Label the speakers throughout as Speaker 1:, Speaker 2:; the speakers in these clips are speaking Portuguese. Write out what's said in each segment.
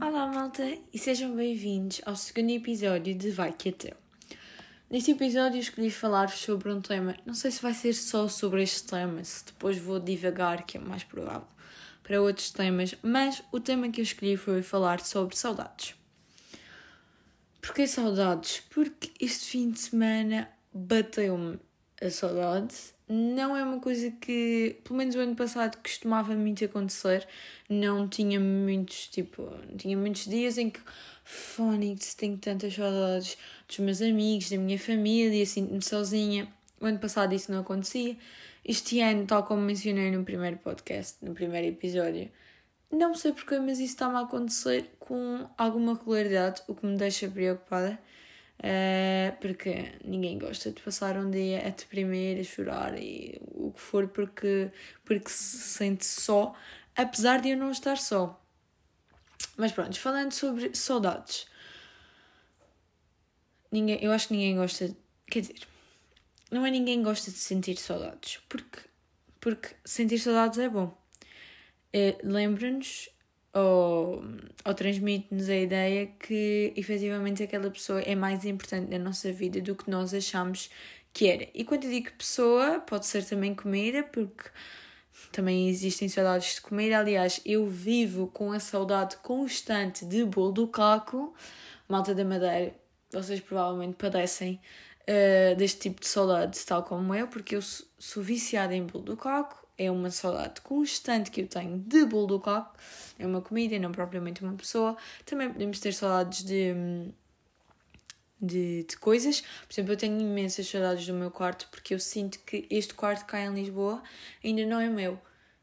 Speaker 1: Olá, malta, e sejam bem-vindos ao segundo episódio de Vai Que é Teu. Neste episódio escolhi falar sobre um tema, não sei se vai ser só sobre este tema, se depois vou divagar, que é mais provável, para outros temas, mas o tema que eu escolhi foi falar sobre saudades. Porquê saudades? Porque este fim de semana bateu-me a saudade. Não é uma coisa que, pelo menos o ano passado, costumava muito acontecer. Não tinha muitos, tipo, tinha muitos dias em que Fónix, tenho tantas saudades dos meus amigos, da minha família, sinto-me sozinha. O ano passado isso não acontecia. Este ano, tal como mencionei no primeiro podcast, no primeiro episódio, não sei porquê, mas isso está-me a acontecer com alguma regularidade, o que me deixa preocupada. Uh, porque ninguém gosta de passar um dia a deprimir, a chorar e o que for, porque, porque se sente só, apesar de eu não estar só. Mas pronto, falando sobre saudades, ninguém, eu acho que ninguém gosta, quer dizer, não é ninguém gosta de sentir saudades, porque, porque sentir saudades é bom. É, Lembra-nos ou, ou transmite-nos a ideia que efetivamente aquela pessoa é mais importante na nossa vida do que nós achamos que era. E quando eu digo pessoa, pode ser também comida, porque também existem saudades de comida. Aliás, eu vivo com a saudade constante de bolo do caco, malta da madeira. Vocês provavelmente padecem uh, deste tipo de saudades, tal como eu, porque eu sou viciada em bolo do caco é uma saudade constante que eu tenho de bolo do coco. É uma comida e não propriamente uma pessoa. Também podemos ter saudades de, de, de coisas. Por exemplo, eu tenho imensas saudades do meu quarto porque eu sinto que este quarto cá em Lisboa ainda não é meu.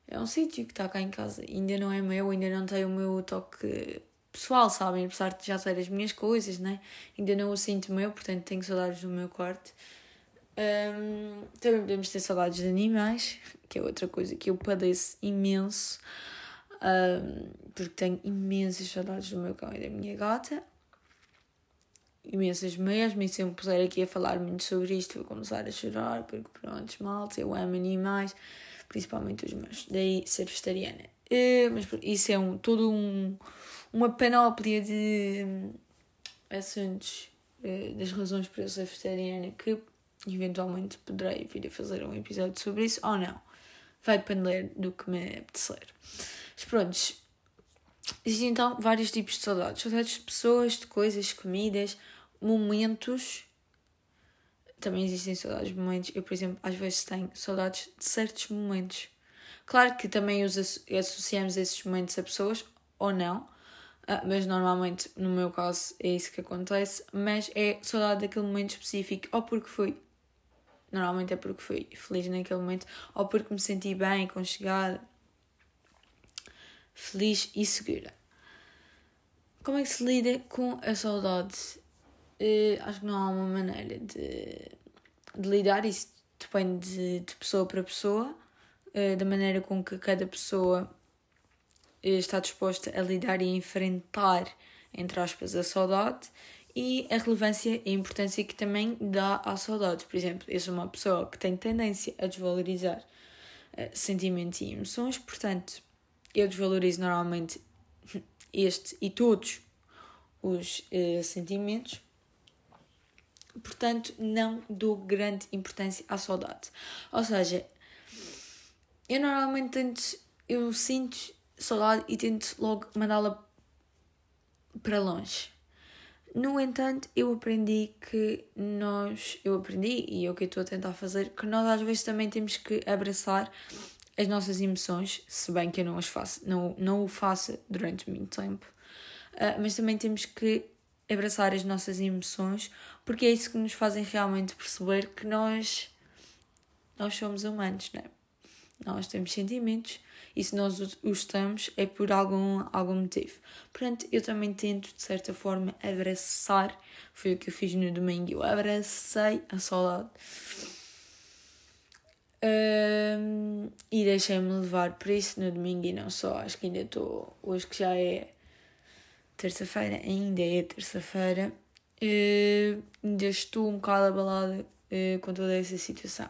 Speaker 1: É um sítio que está cá em casa, ainda não é meu, ainda não tem o meu toque pessoal, sabem? Apesar de já ter as minhas coisas, né? Ainda não o sinto meu, portanto tenho saudades do meu quarto. Um, também podemos ter saudades de animais, que é outra coisa que eu padeço imenso, um, porque tenho imensas saudades do meu cão e da minha gata. Imensas mesmo, e se eu me puser aqui a falar muito sobre isto, vou começar a chorar, porque pronto, malta, eu amo animais, principalmente os meus, daí ser vegetariana. Uh, mas isso é um, todo um, uma panóplia de assuntos, uh, das razões para eu ser vegetariana, que eventualmente poderei vir a fazer um episódio sobre isso ou não. Vai depender do que me apetecer. Mas pronto, existem então vários tipos de saudades. Saudades de pessoas, de coisas, comidas, momentos. Também existem saudades de momentos. Eu, por exemplo, às vezes tenho saudades de certos momentos. Claro que também os associamos esses momentos a pessoas, ou não, ah, mas normalmente, no meu caso, é isso que acontece. Mas é saudade daquele momento específico, ou porque foi Normalmente é porque fui feliz naquele momento ou porque me senti bem, conchegada, feliz e segura. Como é que se lida com a saudade? Uh, acho que não há uma maneira de, de lidar, isso depende de, de pessoa para pessoa, uh, da maneira com que cada pessoa uh, está disposta a lidar e enfrentar, entre aspas, a saudade e a relevância e a importância que também dá à saudade. Por exemplo, eu sou uma pessoa que tem tendência a desvalorizar uh, sentimentos e emoções, portanto, eu desvalorizo normalmente este e todos os uh, sentimentos. Portanto, não dou grande importância à saudade. Ou seja, eu normalmente tento, eu sinto saudade e tento logo mandá-la para longe no entanto, eu aprendi que nós, eu aprendi e é o que eu estou a tentar fazer, que nós às vezes também temos que abraçar as nossas emoções, se bem que eu não as faço, não, não o faço durante muito tempo, uh, mas também temos que abraçar as nossas emoções, porque é isso que nos fazem realmente perceber que nós, nós somos humanos, não é? Nós temos sentimentos e se nós os estamos é por algum, algum motivo. Portanto, eu também tento, de certa forma, abraçar. Foi o que eu fiz no domingo. Eu abracei a saudade. Um, e deixei-me levar por isso no domingo e não só. Acho que ainda estou. Hoje que já é terça-feira, ainda é terça-feira. uh, ainda estou um bocado abalada uh, com toda essa situação.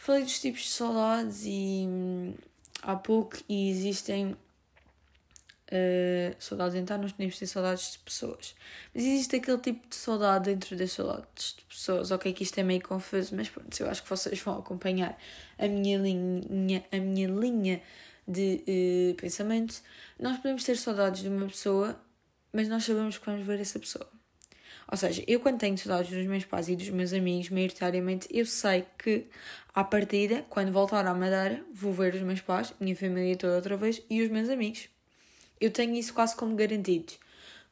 Speaker 1: Falei dos tipos de saudades e hum, há pouco e existem uh, saudades então nós podemos ter saudades de pessoas. Mas existe aquele tipo de saudade dentro das saudades de pessoas. Ok, que isto é meio confuso, mas pronto, eu acho que vocês vão acompanhar a minha linha, a minha linha de uh, pensamento. Nós podemos ter saudades de uma pessoa, mas nós sabemos que vamos ver essa pessoa. Ou seja, eu quando tenho saudades dos meus pais e dos meus amigos, maioritariamente, eu sei que, à partida, quando voltar à Madeira, vou ver os meus pais, minha família toda outra vez e os meus amigos. Eu tenho isso quase como garantido,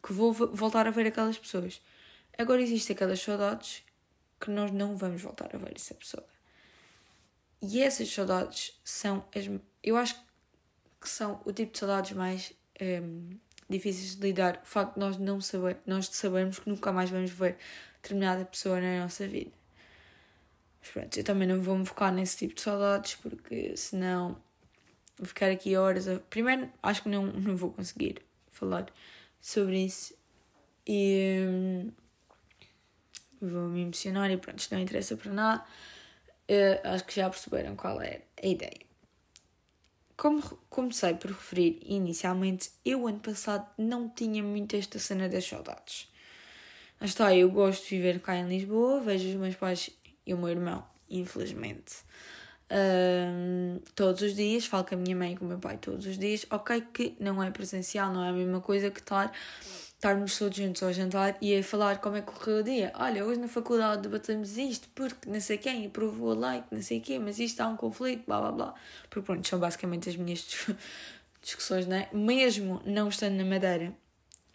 Speaker 1: que vou voltar a ver aquelas pessoas. Agora existem aquelas saudades que nós não vamos voltar a ver essa pessoa. E essas saudades são as. Eu acho que são o tipo de saudades mais um, difíceis de lidar. O facto de nós não saber, nós de sabermos que nunca mais vamos ver determinada pessoa na nossa vida. Mas pronto, eu também não vou me focar nesse tipo de saudades porque senão Vou ficar aqui horas. A... Primeiro, acho que não, não vou conseguir falar sobre isso. E hum, vou me emocionar e pronto, isto não interessa para nada. Uh, acho que já perceberam qual é a ideia. Como comecei por referir inicialmente, eu ano passado não tinha muito esta cena das saudades. Mas está, eu gosto de viver cá em Lisboa, vejo os meus pais e o meu irmão, infelizmente um, todos os dias, falo com a minha mãe e com o meu pai todos os dias. Ok, que não é presencial, não é a mesma coisa que estar estarmos todos juntos ao jantar e a falar como é que correu o dia. Olha, hoje na faculdade debatemos isto porque não sei quem aprovou a lei, não sei quê, mas isto há um conflito, blá blá blá. Porque pronto, são basicamente as minhas discussões, né? Mesmo não estando na Madeira,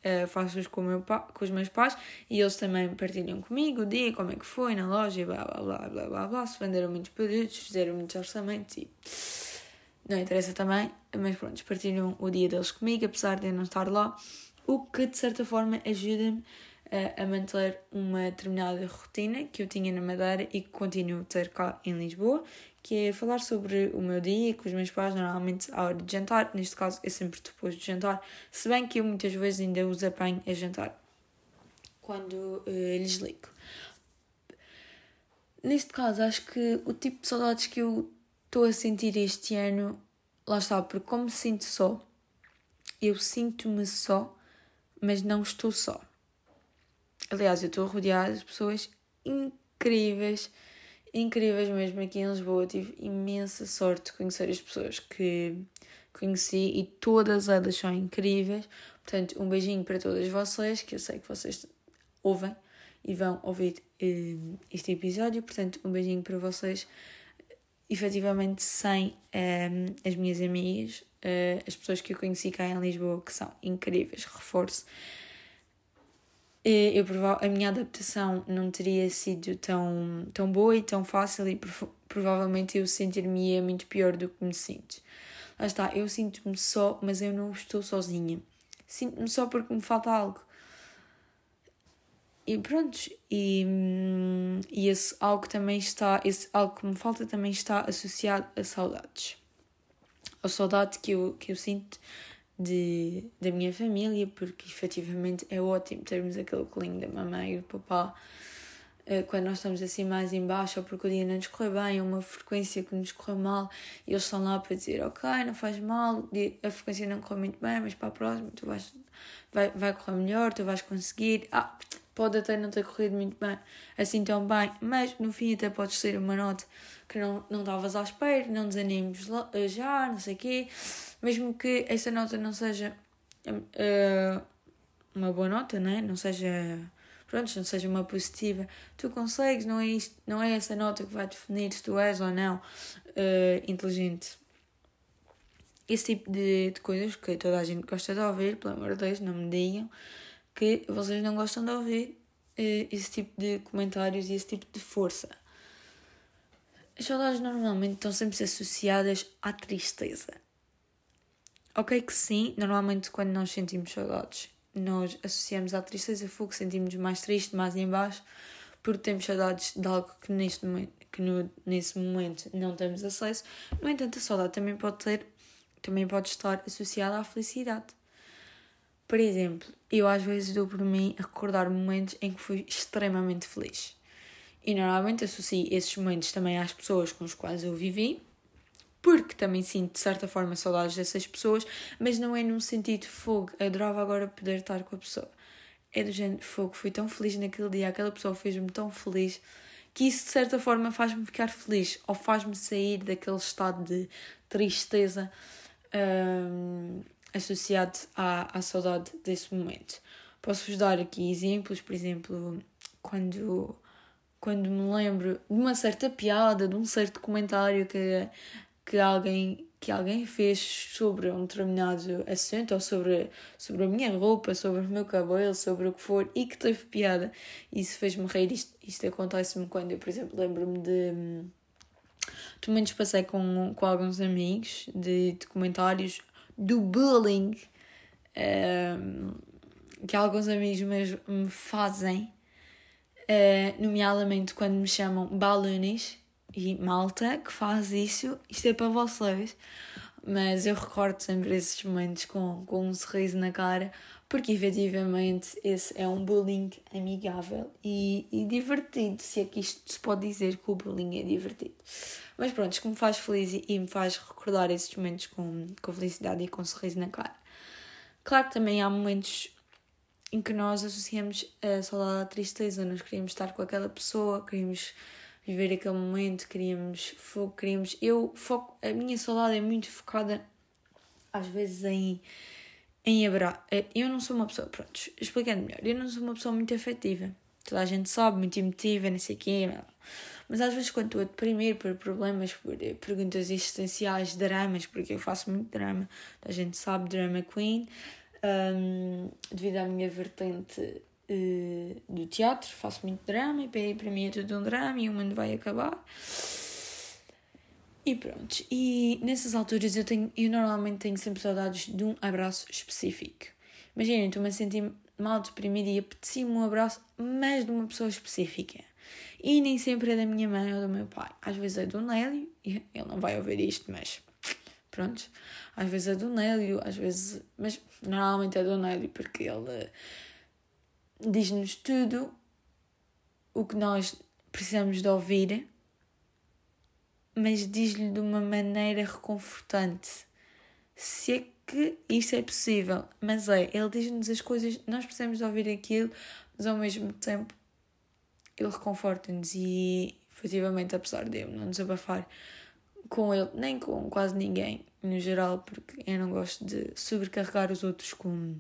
Speaker 1: uh, faço-os com, com os meus pais e eles também partilham comigo o dia, como é que foi na loja, blá blá blá blá blá blá. Se venderam muitos produtos, fizeram muitos orçamentos e não interessa também, mas pronto, partilham o dia deles comigo, apesar de eu não estar lá, o que de certa forma ajuda-me uh, a manter uma determinada rotina que eu tinha na Madeira e que continuo a ter cá em Lisboa que é falar sobre o meu dia com os meus pais, normalmente à hora de jantar. Neste caso, é sempre depois de jantar, se bem que eu muitas vezes ainda os apanho a jantar quando uh, lhes ligo. Neste caso, acho que o tipo de saudades que eu estou a sentir este ano, lá está, porque como me sinto só, eu sinto-me só, mas não estou só. Aliás, eu estou rodeada de pessoas incríveis incríveis mesmo aqui em Lisboa. Tive imensa sorte de conhecer as pessoas que conheci e todas elas são incríveis. Portanto, um beijinho para todas vocês, que eu sei que vocês ouvem e vão ouvir uh, este episódio. Portanto, um beijinho para vocês. Efetivamente, sem um, eh, as minhas amigas, uh, as pessoas que eu conheci cá em Lisboa, que são incríveis, reforço eu, a minha adaptação não teria sido tão, tão boa e tão fácil e provavelmente eu sentir-me muito pior do que me sinto. Lá está, eu sinto-me só, mas eu não estou sozinha. Sinto-me só porque me falta algo. E pronto, e, e esse algo também está, esse algo que me falta também está associado a saudades. A saudade que eu, que eu sinto de, da minha família, porque efetivamente é ótimo termos aquele colinho da mamãe e do papá eh, quando nós estamos assim mais em baixo ou porque o dia não nos corre bem, ou uma frequência que nos corre mal, e eles estão lá para dizer, ok, não faz mal, a frequência não corre muito bem, mas para a próxima tu vais, vai, vai correr melhor, tu vais conseguir. Ah, pode até não ter corrido muito bem, assim tão bem, mas no fim até podes ter uma nota que não, não estavas à espera, não desanimes já, não sei o quê mesmo que essa nota não seja uh, uma boa nota, né? não seja pronto, não seja uma positiva, tu consegues, não é, isto, não é essa nota que vai definir se tu és ou não uh, inteligente. Esse tipo de, de coisas que toda a gente gosta de ouvir, pelo amor de Deus, não me digam que vocês não gostam de ouvir uh, esse tipo de comentários e esse tipo de força. As saudades normalmente estão sempre associadas à tristeza. Ok que sim, normalmente quando nós sentimos saudades, nós associamos à tristeza, fogo, sentimos mais triste, mais em baixo, porque temos saudades de algo que neste momento, que no, nesse momento não temos acesso. No entanto, a saudade também pode ter, também pode estar associada à felicidade. Por exemplo, eu às vezes dou por mim a recordar momentos em que fui extremamente feliz. E normalmente associo esses momentos também às pessoas com as quais eu vivi, porque também sinto de certa forma saudades dessas pessoas, mas não é num sentido fogo, adorava agora poder estar com a pessoa. É do género fogo, fui tão feliz naquele dia, aquela pessoa fez-me tão feliz que isso de certa forma faz-me ficar feliz ou faz-me sair daquele estado de tristeza um, associado à, à saudade desse momento. Posso-vos dar aqui exemplos, por exemplo, quando, quando me lembro de uma certa piada, de um certo comentário que, que, alguém, que alguém fez sobre um determinado assunto, ou sobre, sobre a minha roupa, sobre o meu cabelo, sobre o que for, e que teve piada. Isso fez-me rir. Isto, isto acontece-me quando eu, por exemplo, lembro-me de de momentos passei com, com alguns amigos de, de comentários do bullying um, ehm, que alguns amigos meus me fazem, uh, nomeadamente quando me chamam balunis e malta que faz isso, isto é para vocês. Mas eu recordo sempre esses momentos com, com um sorriso na cara, porque efetivamente esse é um bullying amigável e, e divertido, se é que isto se pode dizer que o bullying é divertido. Mas pronto, que me faz feliz e, e me faz recordar esses momentos com, com felicidade e com um sorriso na cara. Claro que também há momentos em que nós associamos a saudade à tristeza, nós queríamos estar com aquela pessoa, queríamos viver aquele momento, queríamos foco, queríamos. Eu foco, a minha saudade é muito focada às vezes em em abraço. Eh, eu não sou uma pessoa, pronto, explicando melhor, eu não sou uma pessoa muito afetiva. Toda a gente sabe, muito emotiva, não sei o quê. Mas às vezes quando estou a deprimir por problemas, por eh, perguntas existenciais, dramas, porque eu faço muito drama, a gente sabe, drama queen, um, devido à minha vertente uh, do teatro, faço muito drama e para mim é tudo um drama e o mundo vai acabar. E pronto, e nessas alturas eu, tenho, eu normalmente tenho sempre saudades de um abraço específico. Imaginem, estou-me a sentir mal deprimida e apetecia-me um abraço, mas de uma pessoa específica. E nem sempre é da minha mãe ou do meu pai. Às vezes é do Nélio, ele não vai ouvir isto, mas pronto. Às vezes é do Nélio, às vezes. Mas normalmente é do Nélio, porque ele diz-nos tudo o que nós precisamos de ouvir mas diz-lhe de uma maneira reconfortante. Se é que isso é possível, mas é, ele diz-nos as coisas, nós precisamos de ouvir aquilo, mas ao mesmo tempo ele reconforta-nos e efetivamente, apesar de eu não desabafar com ele, nem com quase ninguém no geral, porque eu não gosto de sobrecarregar os outros com,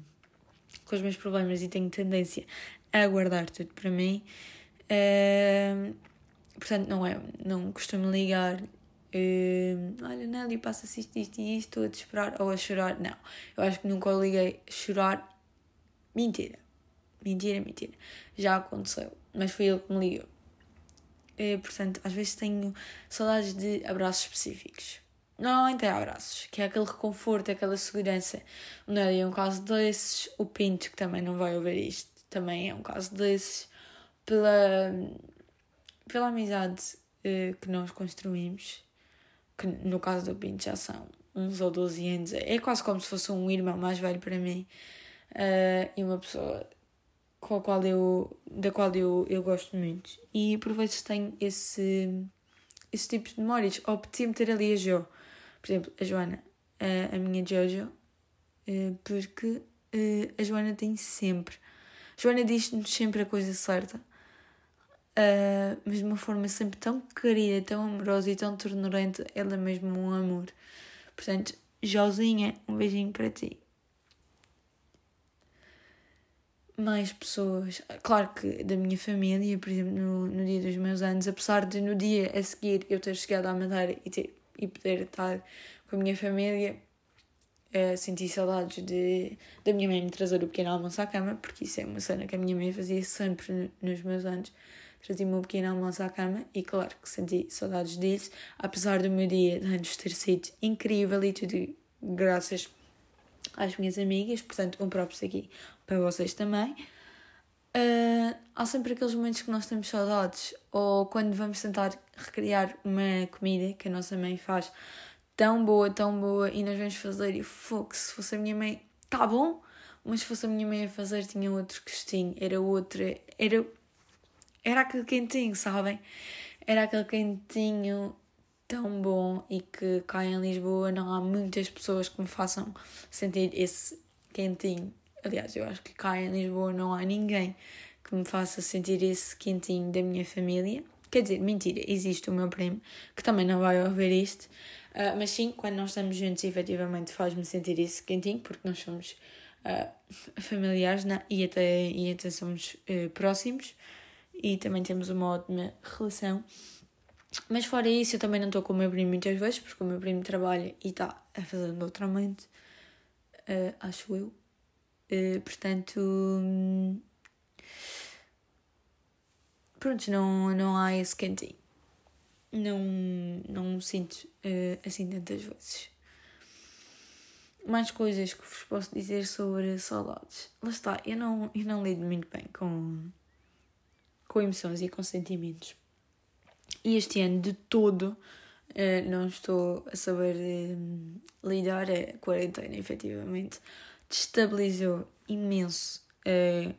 Speaker 1: com os meus problemas e tenho tendência a guardar tudo para mim. Uh, Portanto, não é, não costumo ligar. Uh, olha, Nelly, passa-se isto, isto e isto, estou a desesperar ou a chorar. Não, eu acho que nunca liguei chorar. Mentira, mentira, mentira. Já aconteceu, mas foi ele que me ligou. Uh, portanto, às vezes tenho saudades de abraços específicos. Normalmente é abraços, que é aquele reconforto, aquela segurança. O é um caso desses. O Pinto, que também não vai ouvir isto, também é um caso desses. Pela pela amizade uh, que nós construímos, que no caso do Pinto já são uns ou 12 anos, é quase como se fosse um irmão mais velho para mim uh, e uma pessoa com a qual eu, da qual eu, eu gosto muito. E por vezes tenho esse, esse tipo de memórias. Ou apetecia ter ali a Jo, por exemplo, a Joana, a, a minha Jojo, uh, porque uh, a Joana tem sempre. A Joana diz-nos sempre a coisa certa uh, mas de uma forma sempre tão querida, tão amorosa e tão ternurante, ela é mesmo um amor. Portanto, Josinha, um beijinho para ti. Mais pessoas, claro que da minha família, por exemplo, no, no dia dos meus anos, apesar de no dia a seguir eu ter chegado à Madeira e, ter, e poder estar com a minha família, uh, senti saudades de, da minha mãe me trazer o pequeno almoço à cama, porque isso é uma cena que a minha mãe fazia sempre nos meus anos. Trazia-me um pequeno almoço à cama e claro que senti saudades disso, apesar do meu dia de anos ter sido incrível e tudo graças às minhas amigas, portanto um próprio aqui para vocês também. Uh, há sempre aqueles momentos que nós temos saudades, ou quando vamos tentar recriar uma comida que a nossa mãe faz tão boa, tão boa, e nós vamos fazer e fogo, se fosse a minha mãe, tá bom, mas se fosse a minha mãe a fazer, tinha outro gostinho, era outra, era, era aquele quentinho, sabem? Era aquele quentinho tão bom e que cá em Lisboa não há muitas pessoas que me façam sentir esse quentinho. Aliás, eu acho que cá em Lisboa não há ninguém que me faça sentir esse quentinho da minha família. Quer dizer, mentira, existe o meu primo que também não vai ouvir isto, uh, mas sim, quando nós estamos juntos, efetivamente faz-me sentir esse quentinho, porque nós somos uh, familiares né? e, até, e até somos uh, próximos e também temos uma ótima relação. Mas fora isso, eu também não estou com o meu primo muitas vezes, porque o meu primo trabalha e está a fazer doutoramento, uh, acho eu. Uh, portanto, hum, pronto, não, não há esse cantinho. Não, não sinto uh, assim tantas vezes mais coisas que vos posso dizer sobre saudades. Lá está, eu não, eu não lido muito bem com, com emoções e com sentimentos. E este ano de todo uh, não estou a saber lidar. A quarentena, efetivamente, destabilizou imenso uh,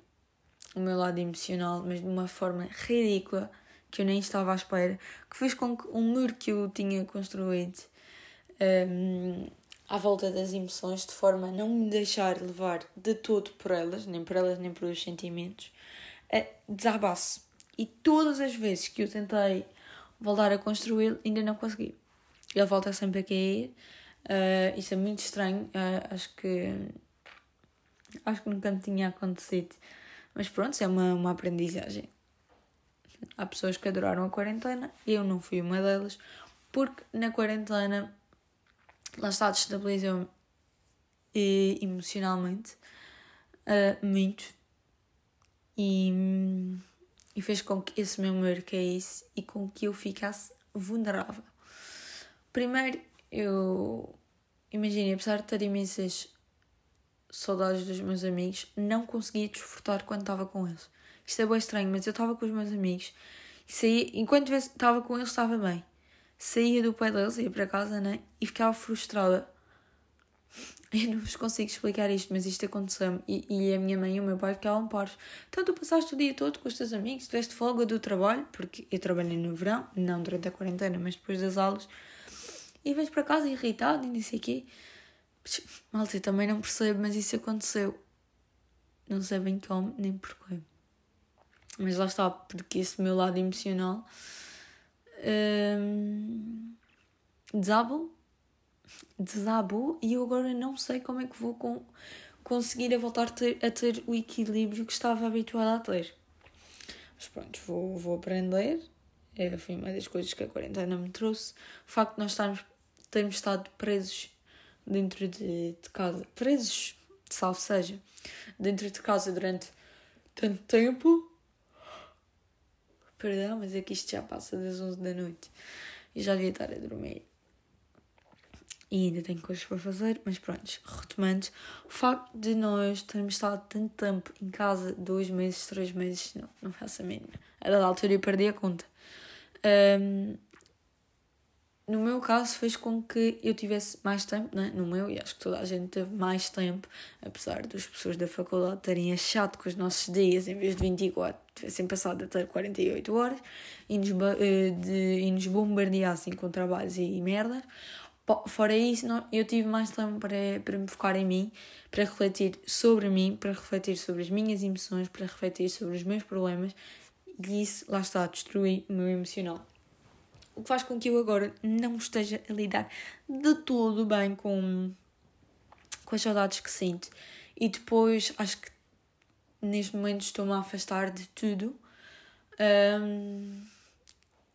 Speaker 1: o meu lado emocional, mas de uma forma ridícula que eu nem estava à espera, que fez com que um muro que eu tinha construído um, à volta das emoções, de forma a não me deixar levar de todo por elas, nem por elas, nem por os sentimentos, uh, desabasse. E todas as vezes que eu tentei voltar a construí-lo, ainda não consegui. Ele volta sempre a cair. Uh, isso é muito estranho. Uh, acho que. Acho que nunca tinha acontecido. Mas pronto, é uma, uma aprendizagem. Há pessoas que adoraram a quarentena, eu não fui uma delas, porque na quarentena lá está, destabilizou-me emocionalmente uh, muito e, e fez com que esse meu amor caísse e com que eu ficasse vulnerável. Primeiro, eu imagine, apesar de ter imensas saudades dos meus amigos, não conseguia desfrutar quando estava com eles. Isto é bem estranho, mas eu estava com os meus amigos e saía, enquanto estava com eles, estava bem saía do pé deles, ia para casa, né? E ficava frustrada. Eu não vos consigo explicar isto, mas isto aconteceu-me. E, e, a minha mãe e o meu pai ficavam paros. Então, tu passaste o dia todo com os teus amigos, tiveste folga do trabalho, porque eu trabalhei no verão, não durante a quarentena, mas depois das aulas, e vais para casa irritado e não sei o quê. Malta, eu também não percebo, mas isso aconteceu. Não sei bem como, nem porquê. Mas lá está, porque esse meu lado emocional um, desabou, desabou e eu agora não sei como é que vou com, conseguir a voltar a ter, a ter o equilíbrio que estava habituada a ter. Mas pronto, vou, vou aprender. É, foi uma das coisas que a quarentena me trouxe. O facto de nós estarmos, termos estado presos dentro de, de casa, presos, salvo seja, dentro de casa durante tanto tempo Perdão, mas é que isto já passa das 11 da noite e já devia estar a dormir. E ainda tenho coisas para fazer, mas pronto, retomando, o facto de nós termos estado tanto tempo em casa, dois meses, três meses, não, não faço a mínima. A dada altura eu perdi a conta. Um, no meu caso fez com que eu tivesse mais tempo, né? no meu, e acho que toda a gente teve mais tempo, apesar das pessoas da faculdade terem achado que os nossos dias, em vez de 24, tivessem passado a ter 48 horas e nos, eh, de, e nos bombardeassem com trabalhos e, merda. Fora isso, não, eu tive mais tempo para, para me focar em mim, para refletir sobre mim, para refletir sobre as minhas emoções, para refletir sobre os meus problemas, e isso, lá está, destruir o meu emocional o que faz com que eu agora não esteja a lidar de todo bem com, com as saudades que sinto. E depois acho que neste momento estou-me a afastar de tudo um,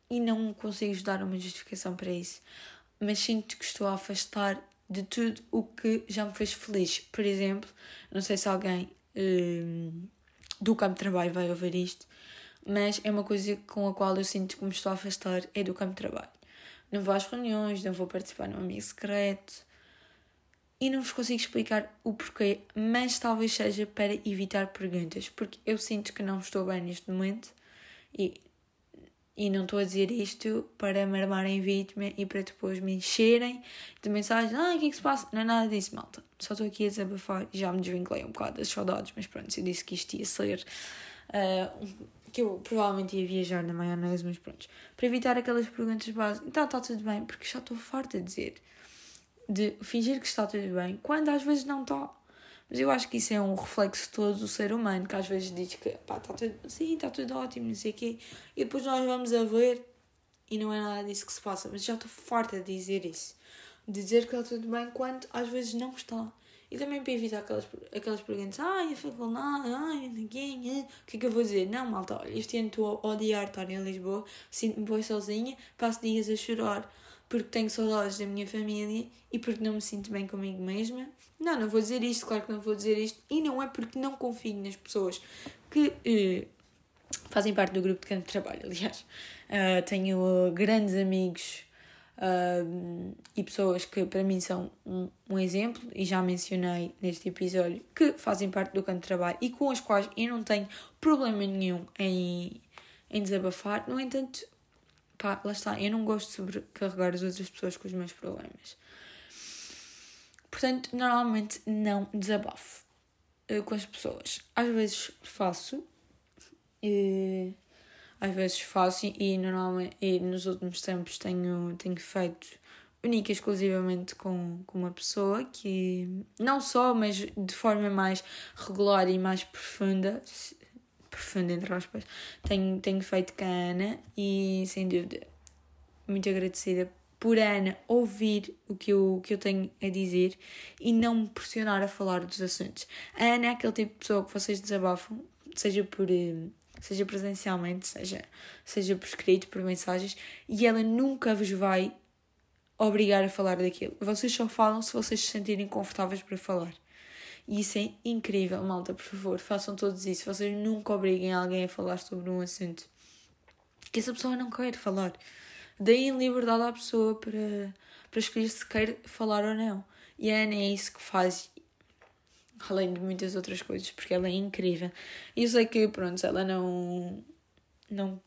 Speaker 1: e não consigo dar uma justificação para isso. Mas sinto que estou a afastar de tudo o que já me fez feliz. Por exemplo, não sei se alguém um, do campo de trabalho vai ouvir isto, mas é uma coisa com a qual eu sinto que me estou a afastar é do campo de trabalho. Não vou às reuniões, não vou participar no amigo secreto e não vos consigo explicar o porquê, mas talvez seja para evitar perguntas, porque eu sinto que não estou bem neste momento e, E não estou a dizer isto para me armarem vítima e para depois me encherem de mensagens. Ah, o que é que se passa? Não é nada disso, malta. Só estou aqui a desabafar já me desvinculei um bocado das saudades, mas pronto, eu disse que isto ia ser. Uh, que eu provavelmente ia viajar na maionese, mas pronto. Para evitar aquelas perguntas básicas. Então está tudo bem, porque já estou farta de dizer. De fingir que está tudo bem, quando às vezes não está. Mas eu acho que isso é um reflexo todo do ser humano, que às vezes diz que pá, está tudo, sim, está tudo ótimo, não sei o quê, e depois nós vamos a ver e não é nada disso que se passa. Mas já estou farta de dizer isso. De dizer que está tudo bem quando às vezes não está. E também para evitar aquelas, aquelas perguntas, ai, a faculdade, ai, ninguém, o que é que eu vou dizer? Não, malta, olha, este ano estou a odiar estar em Lisboa, sinto-me bem sozinha, passo dias a chorar porque tenho saudades da minha família e porque não me sinto bem comigo mesma. Não, não vou dizer isto, claro que não vou dizer isto. E não é porque não confio nas pessoas que eh, fazem parte do grupo de canto de trabalho, aliás. Uh, tenho grandes amigos uh, e pessoas que para mim são um, um, exemplo, e já mencionei neste episódio, que fazem parte do canto de trabalho e com as quais eu não tenho problema nenhum em, em desabafar. No entanto, pá, lá está, eu não gosto de sobrecarregar as outras pessoas com os meus problemas. Portanto, normalmente não desabafo uh, com as pessoas. Às vezes faço, uh, às vezes faço e, normalmente, e nos últimos tempos tenho, tenho feito única e exclusivamente com, com uma pessoa que não só, mas de forma mais regular e mais profunda, profunda entre aspas, tenho, tenho feito com a Ana e sem dúvida muito agradecida por Ana ouvir o que eu, o que eu tenho a dizer e não me pressionar a falar dos assuntos. A Ana é aquele tipo de pessoa que vocês desabafam, seja por eh, seja presencialmente, seja, seja por escrito, por mensagens, e ela nunca vos vai obrigar a falar daquilo. Vocês só falam se vocês se sentirem confortáveis para falar. E isso é incrível, malta, por favor, façam todos isso. Vocês nunca obriguem alguém a falar sobre um assunto que essa pessoa não quer falar. Deem liberdade à pessoa para, para escolher se quer falar ou não. E a Ana é isso que faz, além de muitas outras coisas, porque ela é incrível. E eu sei que, pronto, ela não. não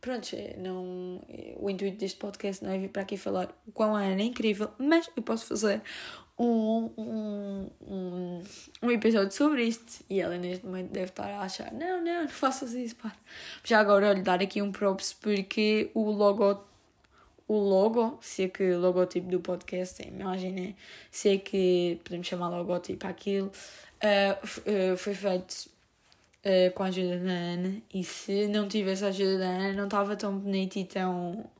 Speaker 1: pronto, não, o intuito deste podcast não é vir para aqui falar o quão a Ana é incrível, mas eu posso fazer um, um, um, um episódio sobre isto e ela neste momento deve estar a achar: não, não, não faças isso, pá. Já agora, olha, dar aqui um props porque o logo, o logo, se é que logotipo do podcast, a imagem, né? Se é que podemos chamar logotipo aquilo, uh, foi feito. Uh, com a ajuda da Ana, e se não tivesse a ajuda da Ana, não estava tão bonito e tão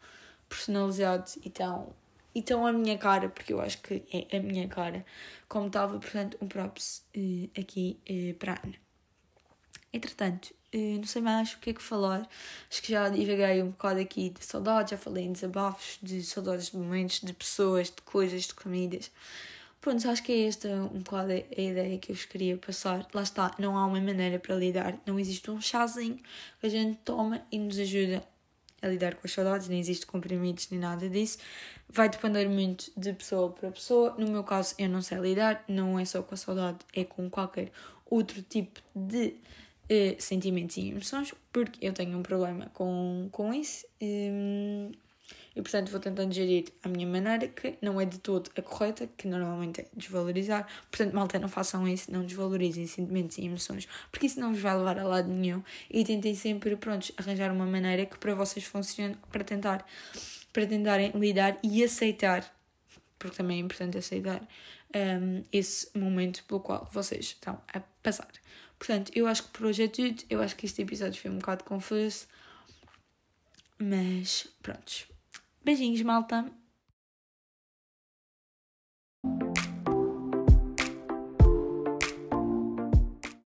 Speaker 1: personalizado e tão e tão a minha cara, porque eu acho que é a minha cara, como estava, portanto, um props uh, aqui para a Ana. Entretanto, não sei mais o que é que falar, acho que já divaguei um bocado aqui de saudades, já falei em desabafos, de saudades de momentos, de pessoas, de coisas, de comidas. Pronto, acho que é esta um bocado a ideia que eu vos queria passar. Lá está, não há uma maneira para lidar, não existe um chazinho que a gente toma e nos ajuda a lidar com as saudades, nem existe comprimidos nem nada disso. Vai depender muito de pessoa para pessoa. No meu caso, eu não sei lidar, não é só com a saudade, é com qualquer outro tipo de uh, sentimentos e emoções, porque eu tenho um problema com, com isso. Um, e portanto vou tentando gerir a minha maneira, que não é de todo a correta, que normalmente é desvalorizar. Portanto, malta, não façam isso, não desvalorizem sentimentos e emoções, porque isso não vos vai levar a lado nenhum. E tentem sempre, pronto, arranjar uma maneira que para vocês funcione para tentar, para tentarem lidar e aceitar, porque também é importante aceitar um, esse momento pelo qual vocês estão a passar. Portanto, eu acho que por hoje é tudo. Eu acho que este episódio foi um bocado confuso. Mas pronto. Beijinhos, malta!